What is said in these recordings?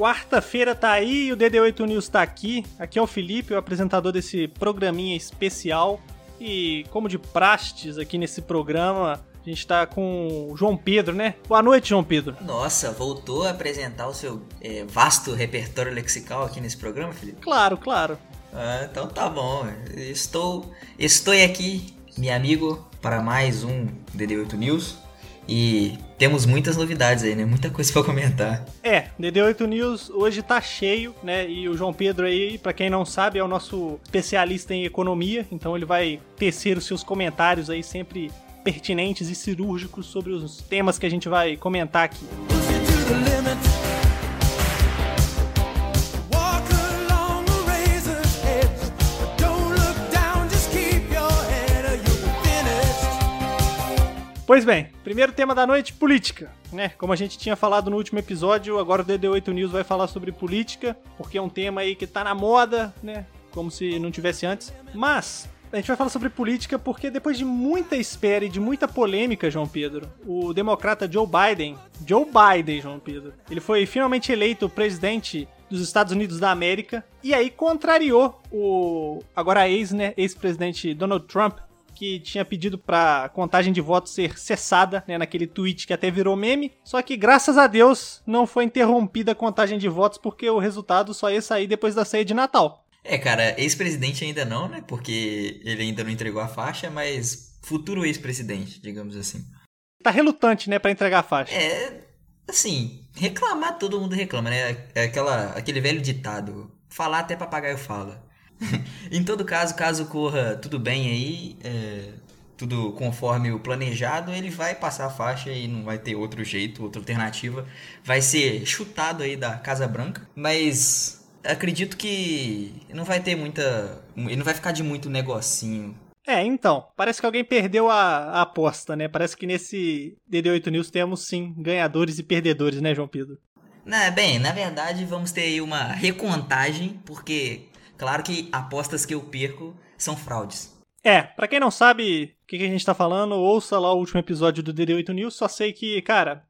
Quarta-feira tá aí, o DD8 News tá aqui. Aqui é o Felipe, o apresentador desse programinha especial. E como de prastes aqui nesse programa, a gente tá com o João Pedro, né? Boa noite, João Pedro. Nossa, voltou a apresentar o seu é, vasto repertório lexical aqui nesse programa, Felipe? Claro, claro. Ah, então tá bom. Estou, estou aqui, meu amigo, para mais um DD8 News. E temos muitas novidades aí, né? Muita coisa para comentar. É, DD8 News hoje tá cheio, né? E o João Pedro aí, para quem não sabe, é o nosso especialista em economia, então ele vai tecer os seus comentários aí sempre pertinentes e cirúrgicos sobre os temas que a gente vai comentar aqui. Pois bem, primeiro tema da noite, política. Né? Como a gente tinha falado no último episódio, agora o DD8 News vai falar sobre política, porque é um tema aí que tá na moda, né? Como se não tivesse antes. Mas a gente vai falar sobre política porque depois de muita espera e de muita polêmica, João Pedro, o democrata Joe Biden, Joe Biden, João Pedro, ele foi finalmente eleito presidente dos Estados Unidos da América e aí contrariou o agora ex, né, ex-presidente Donald Trump, que tinha pedido pra contagem de votos ser cessada, né, naquele tweet que até virou meme. Só que, graças a Deus, não foi interrompida a contagem de votos porque o resultado só ia sair depois da ceia de Natal. É, cara, ex-presidente ainda não, né? Porque ele ainda não entregou a faixa, mas futuro ex-presidente, digamos assim. Tá relutante, né, para entregar a faixa. É, assim, reclamar todo mundo reclama, né? É aquela, aquele velho ditado, falar até papagaio fala. em todo caso, caso corra tudo bem aí, é, tudo conforme o planejado, ele vai passar a faixa e não vai ter outro jeito, outra alternativa. Vai ser chutado aí da Casa Branca, mas acredito que não vai ter muita. Ele não vai ficar de muito negocinho. É, então, parece que alguém perdeu a, a aposta, né? Parece que nesse DD8 News temos sim ganhadores e perdedores, né, João Pedro? Não, bem, na verdade vamos ter aí uma recontagem, porque Claro que apostas que eu perco são fraudes. É, para quem não sabe o que, que, a gente tá falando, ouça lá o último episódio do DD8 News. Só sei que, cara,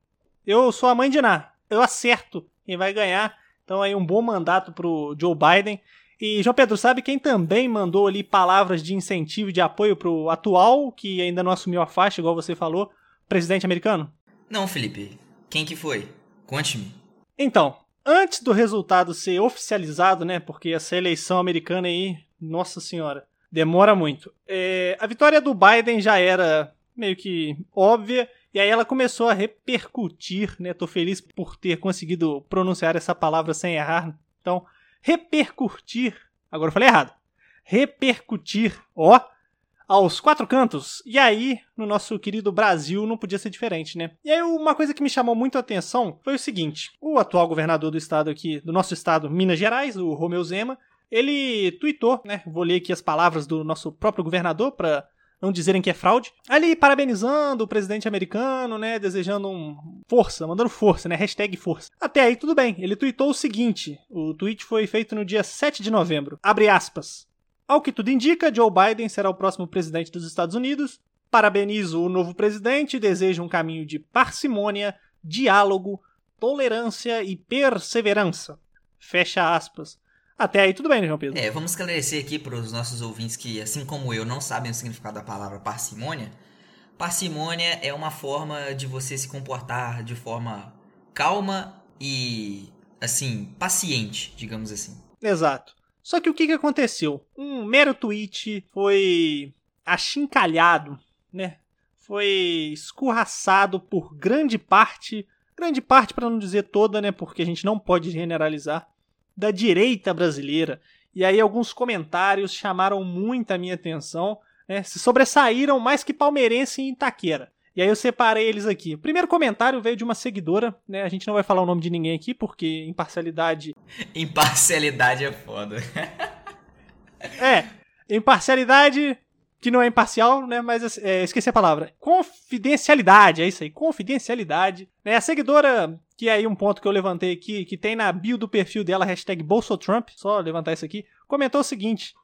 eu sou a mãe de Ná. Eu acerto quem vai ganhar. Então aí um bom mandato pro Joe Biden. E, João Pedro, sabe quem também mandou ali palavras de incentivo e de apoio pro atual, que ainda não assumiu a faixa, igual você falou, presidente americano? Não, Felipe. Quem que foi? Conte-me. Então, antes do resultado ser oficializado, né? Porque essa eleição americana aí, nossa senhora, demora muito. É, a vitória do Biden já era meio que óbvia. E aí ela começou a repercutir, né? Tô feliz por ter conseguido pronunciar essa palavra sem errar. Então, repercutir. Agora eu falei errado. Repercutir, ó, aos quatro cantos. E aí, no nosso querido Brasil, não podia ser diferente, né? E aí, uma coisa que me chamou muito a atenção foi o seguinte: o atual governador do estado aqui, do nosso estado, Minas Gerais, o Romeu Zema, ele tweetou, né? Vou ler aqui as palavras do nosso próprio governador para não dizerem que é fraude. Ali parabenizando o presidente americano, né? Desejando um força, mandando força, né? Hashtag força. Até aí tudo bem. Ele tweetou o seguinte: o tweet foi feito no dia 7 de novembro. Abre aspas. Ao que tudo indica, Joe Biden será o próximo presidente dos Estados Unidos. Parabenizo o novo presidente e desejo um caminho de parcimônia, diálogo, tolerância e perseverança. Fecha aspas. Até aí tudo bem, né, João Pedro? É, vamos esclarecer aqui para os nossos ouvintes que, assim como eu, não sabem o significado da palavra parcimônia. Parcimônia é uma forma de você se comportar de forma calma e, assim, paciente, digamos assim. Exato. Só que o que, que aconteceu? Um mero tweet foi achincalhado, né? Foi escorraçado por grande parte, grande parte para não dizer toda, né? Porque a gente não pode generalizar, da direita brasileira. E aí alguns comentários chamaram muito a minha atenção, né? Se sobressaíram mais que palmeirense em Itaquera. E aí eu separei eles aqui. O primeiro comentário veio de uma seguidora, né? A gente não vai falar o nome de ninguém aqui, porque imparcialidade. Imparcialidade é foda. é, imparcialidade que não é imparcial, né? Mas é, esqueci a palavra. Confidencialidade, é isso aí, confidencialidade. É a seguidora, que é aí um ponto que eu levantei aqui, que tem na bio do perfil dela, hashtag BolsoTrump, só levantar isso aqui, comentou o seguinte: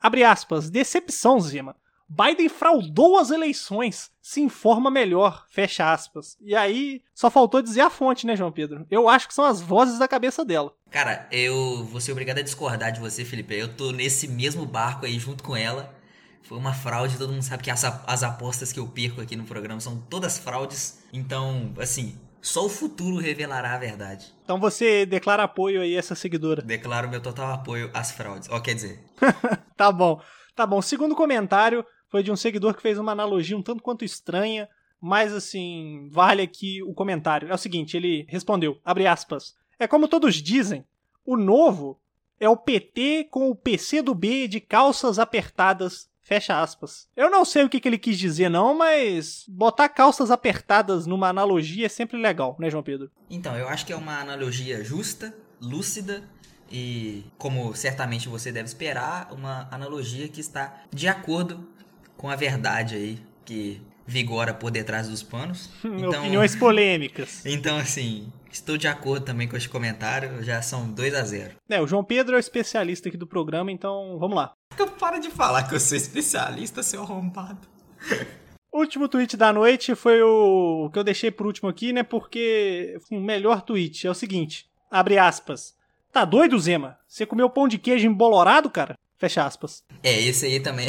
abre aspas, decepção, Zima. Biden fraudou as eleições, se informa melhor, fecha aspas. E aí, só faltou dizer a fonte, né, João Pedro? Eu acho que são as vozes da cabeça dela. Cara, eu vou ser obrigado a discordar de você, Felipe. Eu tô nesse mesmo barco aí junto com ela. Foi uma fraude, todo mundo sabe que as, as apostas que eu perco aqui no programa são todas fraudes. Então, assim, só o futuro revelará a verdade. Então você declara apoio aí a essa seguidora. Declaro meu total apoio às fraudes. Ó, quer dizer. tá bom. Tá bom. Segundo comentário foi de um seguidor que fez uma analogia um tanto quanto estranha, mas assim, vale aqui o comentário. É o seguinte, ele respondeu, abre aspas. É como todos dizem, o novo é o PT com o PC do B de calças apertadas Fecha aspas. Eu não sei o que, que ele quis dizer, não, mas botar calças apertadas numa analogia é sempre legal, né, João Pedro? Então, eu acho que é uma analogia justa, lúcida e, como certamente você deve esperar, uma analogia que está de acordo com a verdade aí que vigora por detrás dos panos. Então, Opiniões polêmicas. Então, assim, Estou de acordo também com este comentário, já são 2 a 0 É, o João Pedro é o especialista aqui do programa, então vamos lá. Para de falar que eu sou especialista, seu arrombado. último tweet da noite foi o que eu deixei por último aqui, né? Porque o melhor tweet é o seguinte: abre aspas. Tá doido, Zema? Você comeu pão de queijo embolorado, cara? Fecha aspas. É, esse aí também.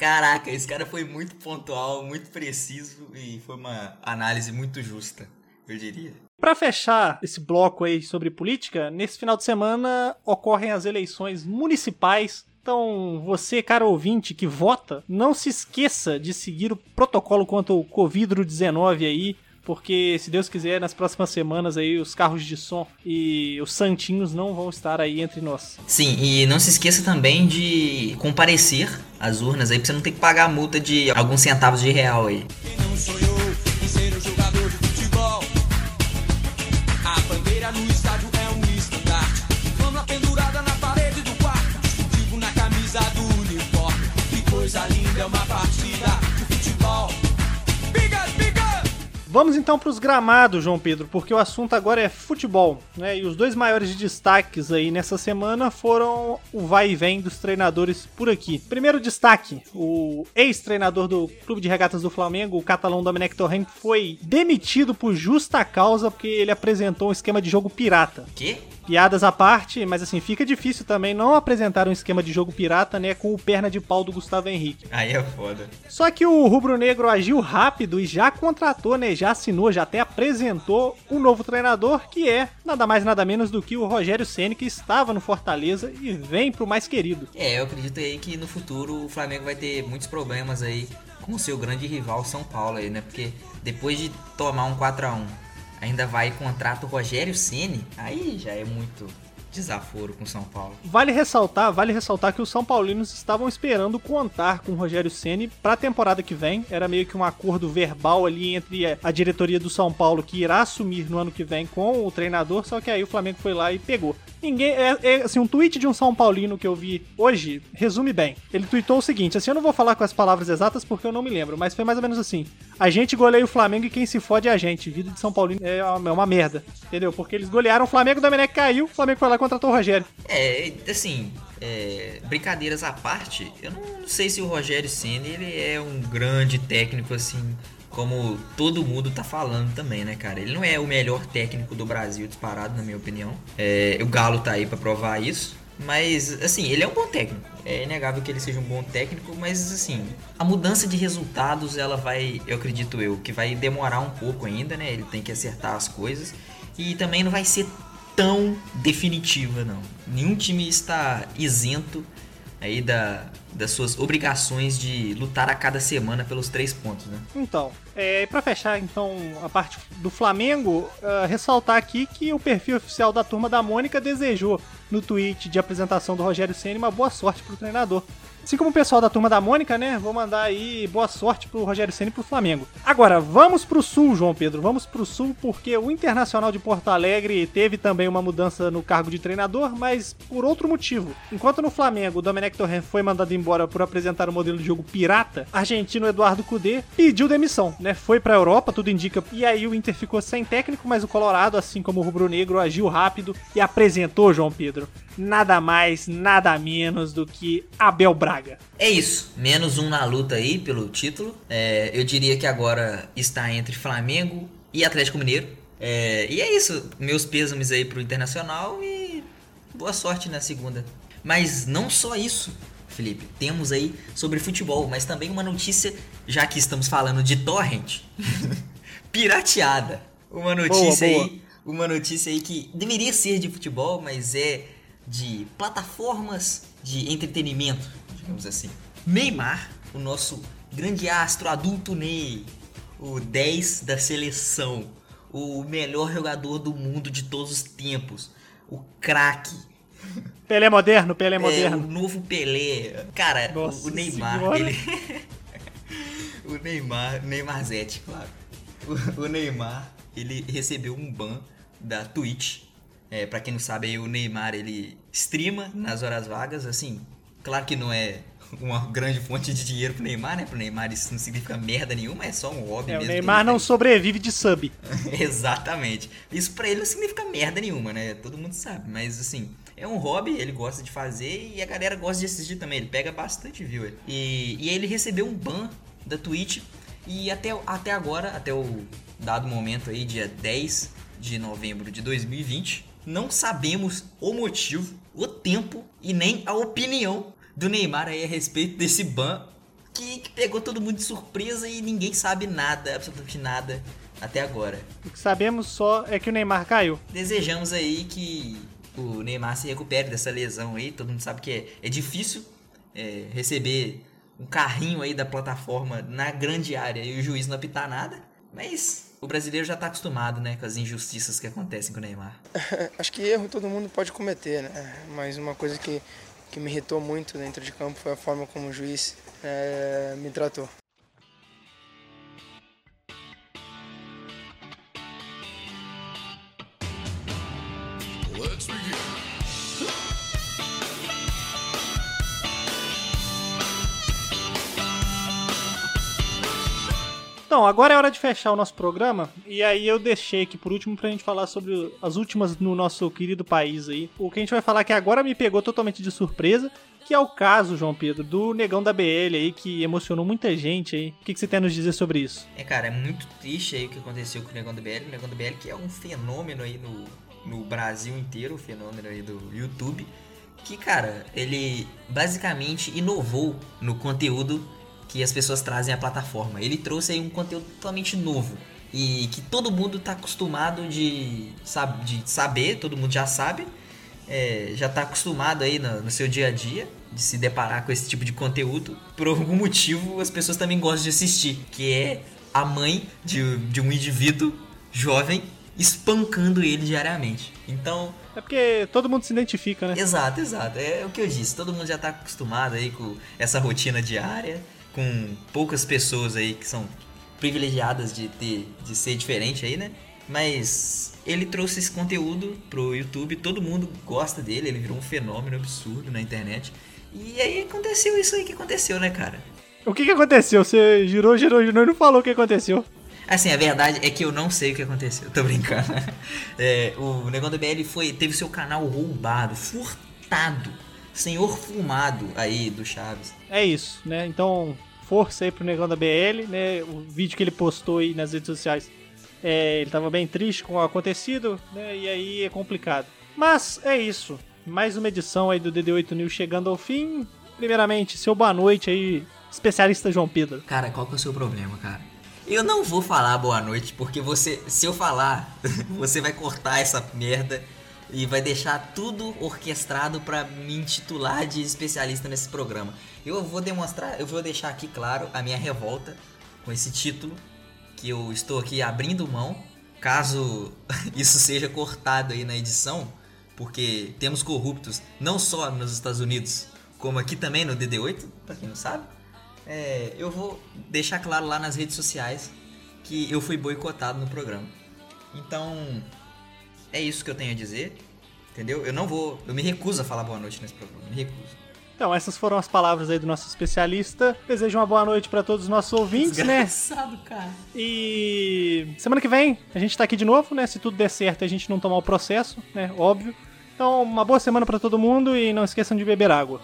Caraca, esse cara foi muito pontual, muito preciso e foi uma análise muito justa eu diria. Para fechar esse bloco aí sobre política, nesse final de semana ocorrem as eleições municipais. Então, você, cara ouvinte que vota, não se esqueça de seguir o protocolo contra o Covid-19 aí, porque se Deus quiser, nas próximas semanas aí os carros de som e os santinhos não vão estar aí entre nós. Sim, e não se esqueça também de comparecer às urnas aí pra você não ter que pagar a multa de alguns centavos de real aí. Quem não sou eu? no Vamos então para os gramados, João Pedro, porque o assunto agora é futebol, né? E os dois maiores destaques aí nessa semana foram o vai e vem dos treinadores por aqui. Primeiro destaque, o ex-treinador do Clube de Regatas do Flamengo, o catalão Domenech Torrent, foi demitido por justa causa porque ele apresentou um esquema de jogo pirata. Que? Piadas à parte, mas assim, fica difícil também não apresentar um esquema de jogo pirata, né, com o perna de pau do Gustavo Henrique. Aí é foda. Só que o Rubro Negro agiu rápido e já contratou, né, já assinou, já até apresentou um novo treinador, que é nada mais nada menos do que o Rogério Ceni que estava no Fortaleza e vem pro mais querido. É, eu acredito aí que no futuro o Flamengo vai ter muitos problemas aí com o seu grande rival São Paulo aí, né? Porque depois de tomar um 4 a 1 ainda vai e contrata o Rogério Ceni, aí já é muito desaforo com São Paulo. Vale ressaltar, vale ressaltar que os São Paulinos estavam esperando contar com o Rogério Ceni para a temporada que vem. Era meio que um acordo verbal ali entre a diretoria do São Paulo que irá assumir no ano que vem com o treinador, só que aí o Flamengo foi lá e pegou. Ninguém é, é assim um tweet de um São Paulino que eu vi hoje resume bem. Ele tweetou o seguinte, assim eu não vou falar com as palavras exatas porque eu não me lembro, mas foi mais ou menos assim: a gente goleia o Flamengo e quem se fode é a gente. Vida de São Paulino é uma, é uma merda, entendeu? Porque eles golearam o Flamengo, o Domenech caiu, o Flamengo foi lá contratou o Rogério. É, assim, é, brincadeiras à parte, eu não sei se o Rogério Senna ele é um grande técnico assim, como todo mundo tá falando também, né, cara? Ele não é o melhor técnico do Brasil disparado, na minha opinião. É, o Galo tá aí para provar isso. Mas, assim, ele é um bom técnico. É inegável que ele seja um bom técnico, mas, assim, a mudança de resultados, ela vai, eu acredito eu, que vai demorar um pouco ainda, né? Ele tem que acertar as coisas. E também não vai ser tão definitiva, não. Nenhum time está isento aí da, das suas obrigações de lutar a cada semana pelos três pontos, né? Então, é, para fechar então a parte do Flamengo, uh, ressaltar aqui que o perfil oficial da turma da Mônica desejou no tweet de apresentação do Rogério Ceni uma boa sorte pro treinador. Assim como o pessoal da turma da Mônica, né? Vou mandar aí boa sorte pro Rogério Ceni e pro Flamengo. Agora, vamos pro sul, João Pedro. Vamos pro sul porque o Internacional de Porto Alegre teve também uma mudança no cargo de treinador, mas por outro motivo. Enquanto no Flamengo o Domenech Torrent foi mandado embora por apresentar o um modelo de jogo pirata, argentino Eduardo Cudê pediu demissão, né? Foi pra Europa, tudo indica. E aí o Inter ficou sem técnico, mas o Colorado, assim como o Rubro Negro, agiu rápido e apresentou, João Pedro, nada mais, nada menos do que Abel Braga Braga. É isso. Menos um na luta aí pelo título. É, eu diria que agora está entre Flamengo e Atlético Mineiro. É, e é isso. Meus pêsames aí pro Internacional e boa sorte na segunda. Mas não só isso, Felipe. Temos aí sobre futebol, mas também uma notícia, já que estamos falando de torrent, pirateada. Uma notícia boa, boa. aí, uma notícia aí que deveria ser de futebol, mas é de plataformas de entretenimento, digamos assim. Neymar, o nosso grande astro adulto Ney, o 10 da seleção, o melhor jogador do mundo de todos os tempos, o craque. Pelé moderno, Pelé é, moderno. o novo Pelé. Cara, Nossa o Neymar, senhora. ele O Neymar, Neymarzete, claro. O, o Neymar, ele recebeu um ban da Twitch é, para quem não sabe, aí, o Neymar ele streama nas horas vagas, assim, claro que não é uma grande fonte de dinheiro pro Neymar, né? Pro Neymar isso não significa merda nenhuma, é só um hobby é, mesmo. O Neymar não sobrevive de sub. Exatamente. Isso para ele não significa merda nenhuma, né? Todo mundo sabe, mas assim, é um hobby, ele gosta de fazer e a galera gosta de assistir também. Ele pega bastante viewer. E, e ele recebeu um ban da Twitch e até, até agora, até o dado momento aí, dia 10 de novembro de 2020, não sabemos o motivo, o tempo e nem a opinião do Neymar aí a respeito desse ban que, que pegou todo mundo de surpresa e ninguém sabe nada, absolutamente nada até agora. O que sabemos só é que o Neymar caiu. Desejamos aí que o Neymar se recupere dessa lesão aí. Todo mundo sabe que é, é difícil é, receber um carrinho aí da plataforma na grande área e o juiz não apitar nada. Mas o brasileiro já está acostumado, né, com as injustiças que acontecem com o Neymar. Acho que erro todo mundo pode cometer, né? Mas uma coisa que, que me irritou muito dentro de campo foi a forma como o juiz é, me tratou. Então, agora é hora de fechar o nosso programa. E aí eu deixei aqui por último pra gente falar sobre as últimas no nosso querido país aí. O que a gente vai falar que agora me pegou totalmente de surpresa. Que é o caso, João Pedro, do negão da BL aí, que emocionou muita gente aí. O que, que você tem a nos dizer sobre isso? É, cara, é muito triste aí o que aconteceu com o negão da BL. O negão da BL que é um fenômeno aí no, no Brasil inteiro, o fenômeno aí do YouTube. Que, cara, ele basicamente inovou no conteúdo que as pessoas trazem à plataforma. Ele trouxe aí um conteúdo totalmente novo e que todo mundo está acostumado de, sabe, de saber, todo mundo já sabe, é, já está acostumado aí no, no, seu dia a dia de se deparar com esse tipo de conteúdo. Por algum motivo, as pessoas também gostam de assistir, que é a mãe de, de um indivíduo jovem espancando ele diariamente. Então. É porque todo mundo se identifica, né? Exato, exato. É o que eu disse. Todo mundo já está acostumado aí com essa rotina diária com poucas pessoas aí que são privilegiadas de ter de ser diferente aí, né? Mas ele trouxe esse conteúdo pro YouTube, todo mundo gosta dele, ele virou um fenômeno absurdo na internet. E aí aconteceu isso aí que aconteceu, né, cara? O que que aconteceu? Você girou, girou, girou e não falou o que aconteceu. Assim, a verdade é que eu não sei o que aconteceu, tô brincando. É, o Negão do BL foi, teve seu canal roubado, furtado senhor fumado aí do Chaves. É isso, né? Então, força aí pro negão da BL, né? O vídeo que ele postou aí nas redes sociais, é, ele tava bem triste com o acontecido, né? E aí é complicado. Mas é isso. Mais uma edição aí do DD8 News chegando ao fim. Primeiramente, seu boa noite aí, especialista João Pedro. Cara, qual que é o seu problema, cara? Eu não vou falar boa noite, porque você, se eu falar, você vai cortar essa merda e vai deixar tudo orquestrado para me intitular de especialista nesse programa. Eu vou demonstrar, eu vou deixar aqui claro a minha revolta com esse título que eu estou aqui abrindo mão, caso isso seja cortado aí na edição, porque temos corruptos não só nos Estados Unidos, como aqui também no DD8, para quem não sabe. É, eu vou deixar claro lá nas redes sociais que eu fui boicotado no programa. Então, é isso que eu tenho a dizer. Entendeu? Eu não vou. Eu me recuso a falar boa noite nesse programa. Me recuso. Então, essas foram as palavras aí do nosso especialista. Desejo uma boa noite para todos os nossos ouvintes, né? Desgraçado, né? cara. E semana que vem a gente tá aqui de novo, né? Se tudo der certo, a gente não tomar o processo, né? Óbvio. Então, uma boa semana para todo mundo e não esqueçam de beber água.